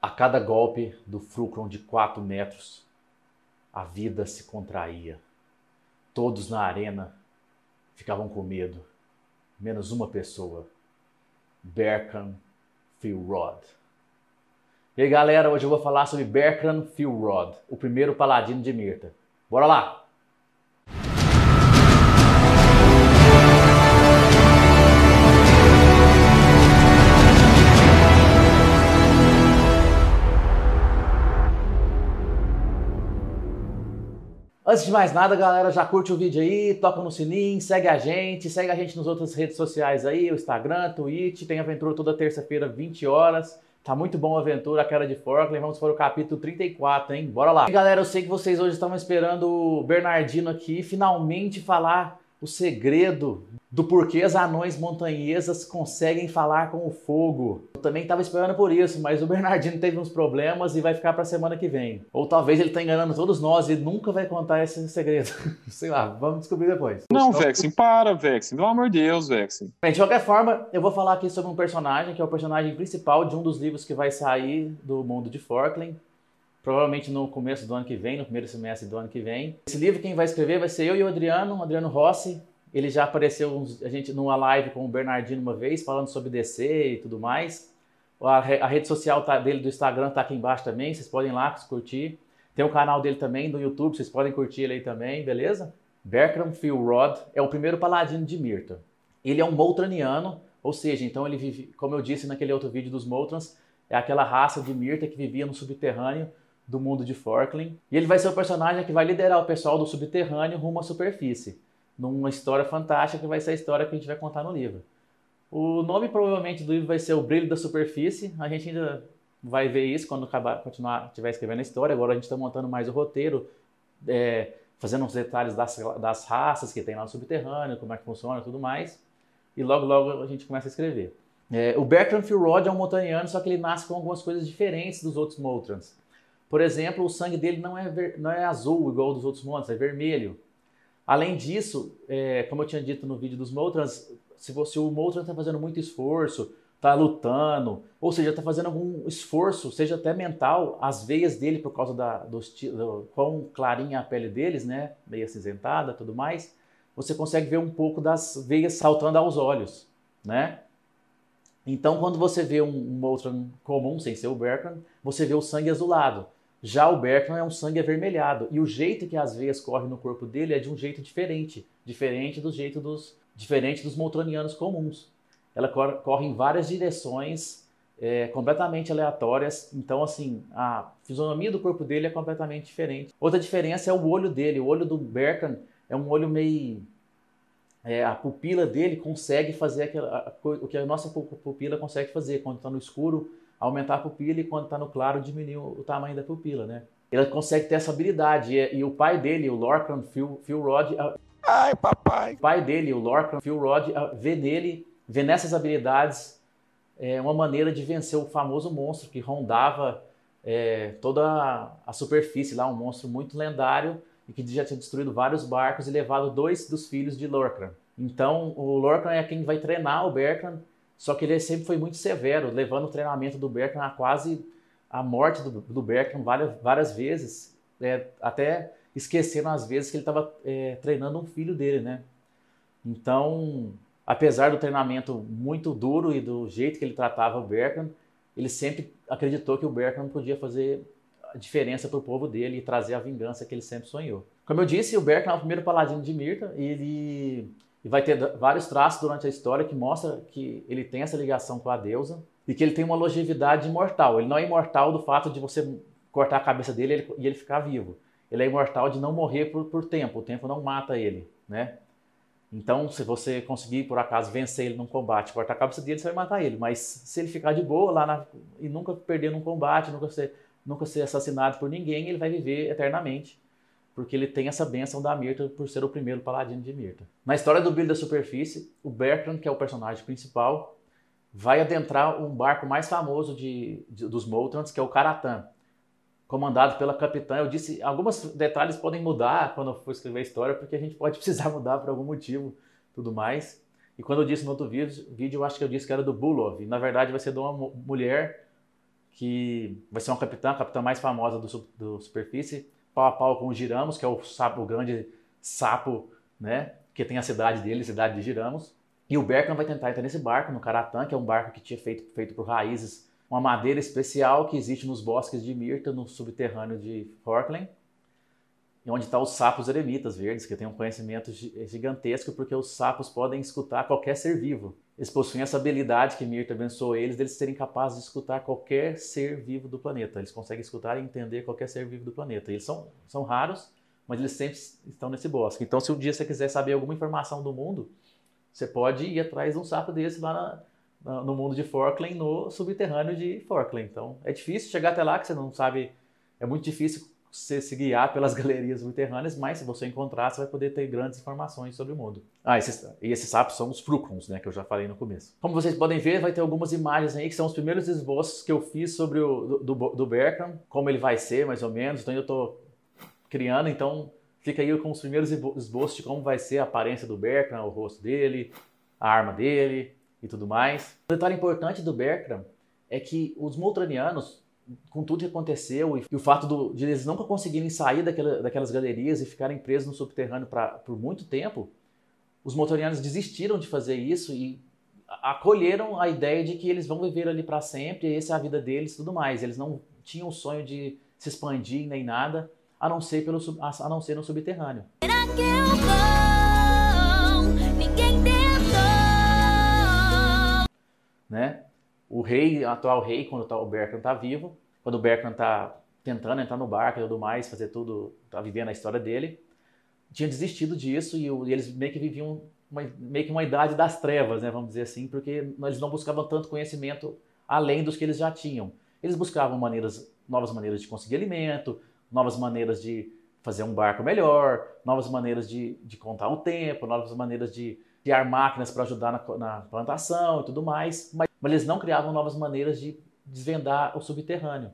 A cada golpe do fulcrum de quatro metros, a vida se contraía. Todos na arena ficavam com medo, menos uma pessoa, Berkan Philrod. E aí galera, hoje eu vou falar sobre Berkan Philrod, o primeiro paladino de Mirta. Bora lá! Antes de mais nada, galera, já curte o vídeo aí, toca no sininho, segue a gente, segue a gente nas outras redes sociais aí, o Instagram, Twitch, tem aventura toda terça-feira, 20 horas. Tá muito bom a aventura, a cara de Forkland. Vamos para o capítulo 34, hein? Bora lá. E, galera, eu sei que vocês hoje estavam esperando o Bernardino aqui finalmente falar o segredo do porquê as anões montanhesas conseguem falar com o fogo. Eu também estava esperando por isso, mas o Bernardino teve uns problemas e vai ficar para a semana que vem. Ou talvez ele está enganando todos nós e nunca vai contar esse segredo. Sei lá, vamos descobrir depois. Não, Vexen, para, Vexen. Pelo amor de Deus, Vexen. Bem, de qualquer forma, eu vou falar aqui sobre um personagem que é o personagem principal de um dos livros que vai sair do mundo de Forkland. Provavelmente no começo do ano que vem, no primeiro semestre do ano que vem. Esse livro quem vai escrever vai ser eu e o Adriano, o Adriano Rossi, ele já apareceu a gente numa live com o Bernardino uma vez, falando sobre DC e tudo mais. A, a rede social tá, dele do Instagram está aqui embaixo também, vocês podem ir lá curtir. Tem o canal dele também do YouTube, vocês podem curtir ele aí também, beleza? Bertram Philrod é o primeiro paladino de Mirta. Ele é um Moltraniano, ou seja, então ele vive, como eu disse naquele outro vídeo dos Moltrans, é aquela raça de Mirta que vivia no subterrâneo do mundo de Forkland. E ele vai ser o personagem que vai liderar o pessoal do subterrâneo rumo à superfície numa história fantástica que vai ser a história que a gente vai contar no livro. O nome provavelmente do livro vai ser O Brilho da Superfície. A gente ainda vai ver isso quando acabar, continuar, estiver escrevendo a história. Agora a gente está montando mais o roteiro, é, fazendo uns detalhes das, das raças que tem lá no subterrâneo, como é que funciona e tudo mais. E logo, logo a gente começa a escrever. É, o Bertrand Philrod é um montanhano, só que ele nasce com algumas coisas diferentes dos outros Moltrans. Por exemplo, o sangue dele não é, ver, não é azul igual dos outros monstros, é vermelho. Além disso, é, como eu tinha dito no vídeo dos Moltrans, se, você, o Moltran está fazendo muito esforço, está lutando, ou seja, está fazendo algum esforço, seja até mental, as veias dele, por causa da, do, do quão clarinha a pele deles, né, meio acinzentada tudo mais, você consegue ver um pouco das veias saltando aos olhos, né? Então, quando você vê um, um Moltran comum, sem ser o Bertrand, você vê o sangue azulado. Já o Bertrand é um sangue avermelhado e o jeito que as veias correm no corpo dele é de um jeito diferente, diferente do jeito dos diferente dos moltronianos comuns. Ela corre, corre em várias direções é, completamente aleatórias. Então, assim, a fisionomia do corpo dele é completamente diferente. Outra diferença é o olho dele. O olho do Bertrand é um olho meio é, a pupila dele consegue fazer aquela, a, o que a nossa pupila consegue fazer quando está no escuro aumentar a pupila e quando está no claro diminuir o tamanho da pupila, né? Ele consegue ter essa habilidade e, e o pai dele, o Lorcan Phil, Phil Rod, ai papai, o pai dele, o Lorcan Phil Rod, vê nele, vê nessas habilidades é, uma maneira de vencer o famoso monstro que rondava é, toda a, a superfície lá, um monstro muito lendário e que já tinha destruído vários barcos e levado dois dos filhos de Lorcan. Então, o Lorcan é quem vai treinar o Bertrand só que ele sempre foi muito severo, levando o treinamento do Bertrand a quase a morte do, do várias, várias vezes, é, até esquecendo às vezes que ele estava é, treinando um filho dele, né? Então, apesar do treinamento muito duro e do jeito que ele tratava o Bertrand, ele sempre acreditou que o Bertrand podia fazer a diferença para o povo dele e trazer a vingança que ele sempre sonhou. Como eu disse, o Bertrand é o primeiro paladino de Mirta e ele e vai ter vários traços durante a história que mostra que ele tem essa ligação com a deusa e que ele tem uma longevidade imortal. Ele não é imortal do fato de você cortar a cabeça dele e ele ficar vivo. Ele é imortal de não morrer por, por tempo. O tempo não mata ele, né? Então, se você conseguir, por acaso, vencer ele num combate, cortar a cabeça dele, você vai matar ele. Mas se ele ficar de boa lá na, e nunca perder num combate, nunca ser, nunca ser assassinado por ninguém, ele vai viver eternamente porque ele tem essa benção da Mirta por ser o primeiro paladino de Mirta. Na história do Brilho da Superfície, o Bertrand, que é o personagem principal, vai adentrar um barco mais famoso de, de dos Moltrans, que é o Karatan, comandado pela capitã. Eu disse, alguns detalhes podem mudar quando eu for escrever a história, porque a gente pode precisar mudar por algum motivo, tudo mais. E quando eu disse no outro vídeo, vídeo eu acho que eu disse que era do Bulov, na verdade vai ser de uma mulher que vai ser uma capitã, a capitã mais famosa do, do Superfície, pau a pau com o Giramos, que é o sapo, o grande sapo, né? Que tem a cidade dele, a cidade de Giramos. E o Berkan vai tentar entrar nesse barco, no Karatan, que é um barco que tinha feito, feito por raízes, uma madeira especial que existe nos bosques de Mirta, no subterrâneo de Forkland onde estão tá os sapos eremitas verdes, que têm um conhecimento gigantesco, porque os sapos podem escutar qualquer ser vivo. Eles possuem essa habilidade que Mirta abençoou eles, deles serem capazes de escutar qualquer ser vivo do planeta. Eles conseguem escutar e entender qualquer ser vivo do planeta. Eles são, são raros, mas eles sempre estão nesse bosque. Então, se um dia você quiser saber alguma informação do mundo, você pode ir atrás de um sapo desse lá na, na, no mundo de Forkland, no subterrâneo de Forkland. Então, é difícil chegar até lá, que você não sabe... É muito difícil você se guiar pelas galerias subterrâneas, mas se você encontrar, você vai poder ter grandes informações sobre o mundo. Ah, esses, e esses sapos são os frucrons, né, que eu já falei no começo. Como vocês podem ver, vai ter algumas imagens aí que são os primeiros esboços que eu fiz sobre o do, do, Berkham, como ele vai ser, mais ou menos. Então eu estou criando, então fica aí com os primeiros esboços de como vai ser a aparência do Berkham, o rosto dele, a arma dele e tudo mais. Um detalhe importante do Berkham é que os Moltranianos com tudo que aconteceu e, e o fato do, de eles nunca conseguirem sair daquela, daquelas galerias e ficarem presos no subterrâneo pra, por muito tempo, os motorianos desistiram de fazer isso e acolheram a ideia de que eles vão viver ali para sempre, e essa é a vida deles e tudo mais. Eles não tinham o sonho de se expandir nem nada, a não ser, pelo, a não ser no subterrâneo. Né? O rei, o atual rei, quando tá, o Berkan está vivo, quando o Berkan está tentando entrar no barco e tudo mais, fazer tudo, tá vivendo a história dele, tinha desistido disso e, e eles meio que viviam uma, meio que uma idade das trevas, né, vamos dizer assim, porque eles não buscavam tanto conhecimento além dos que eles já tinham. Eles buscavam maneiras, novas maneiras de conseguir alimento, novas maneiras de fazer um barco melhor, novas maneiras de, de contar o tempo, novas maneiras de criar máquinas para ajudar na, na, plantação e tudo mais, mas, mas eles não criavam novas maneiras de desvendar o subterrâneo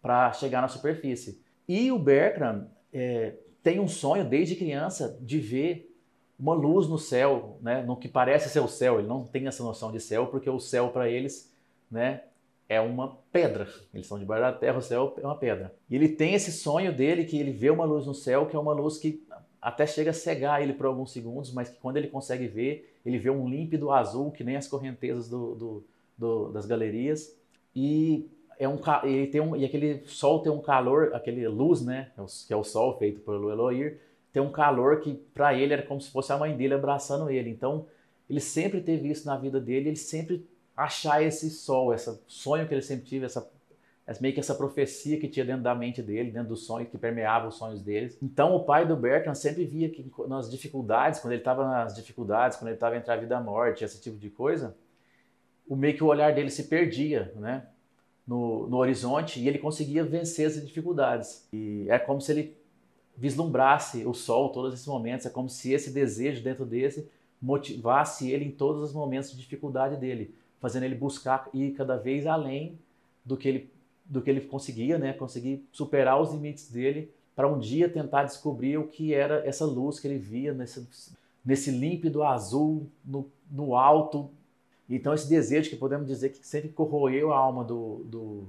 para chegar na superfície. E o Bertram é, tem um sonho desde criança de ver uma luz no céu, né, no que parece ser o céu. Ele não tem essa noção de céu porque o céu para eles, né, é uma pedra. Eles estão debaixo da terra, o céu é uma pedra. E ele tem esse sonho dele que ele vê uma luz no céu, que é uma luz que até chega a cegar ele por alguns segundos, mas que quando ele consegue ver, ele vê um límpido azul que nem as correntezas do, do, do, das galerias. E é um ele tem um e aquele sol tem um calor, aquele luz, né, é que é o sol feito pelo Eloir, tem um calor que para ele era como se fosse a mãe dele abraçando ele. Então, ele sempre teve isso na vida dele, ele sempre achar esse sol, esse sonho que ele sempre teve, essa meio que essa profecia que tinha dentro da mente dele, dentro dos sonhos, que permeava os sonhos deles. Então o pai do Bertrand sempre via que nas dificuldades, quando ele estava nas dificuldades, quando ele estava entre a vida e a morte, esse tipo de coisa, o meio que o olhar dele se perdia, né? No, no horizonte e ele conseguia vencer as dificuldades. E é como se ele vislumbrasse o sol todos esses momentos, é como se esse desejo dentro desse motivasse ele em todos os momentos de dificuldade dele, fazendo ele buscar ir cada vez além do que ele do que ele conseguia, né? Conseguir superar os limites dele para um dia tentar descobrir o que era essa luz que ele via nesse, nesse límpido azul no, no alto. Então esse desejo que podemos dizer que sempre corroeu a alma do, do,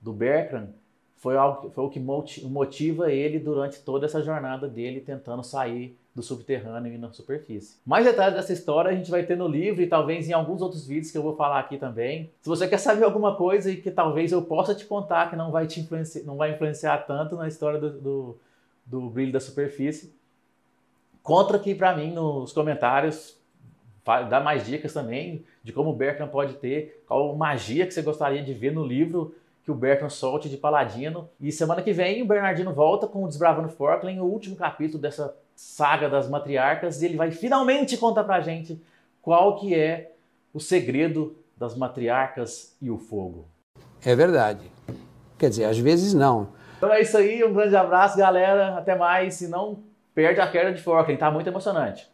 do Bertrand foi, algo, foi o que motiva ele durante toda essa jornada dele tentando sair do subterrâneo e na superfície. Mais detalhes dessa história a gente vai ter no livro e talvez em alguns outros vídeos que eu vou falar aqui também. Se você quer saber alguma coisa e que talvez eu possa te contar que não vai te influenciar, não vai influenciar tanto na história do, do, do brilho da superfície, conta aqui para mim nos comentários, dá mais dicas também de como o Bertrand pode ter, qual magia que você gostaria de ver no livro que o Bertrand solte de Paladino. E semana que vem o Bernardino volta com o Desbravando Forkland, o último capítulo dessa saga das matriarcas, e ele vai finalmente contar pra gente qual que é o segredo das matriarcas e o fogo. É verdade. Quer dizer, às vezes não. Então é isso aí, um grande abraço, galera. Até mais. Se não, perde a queda de Forkland, tá muito emocionante.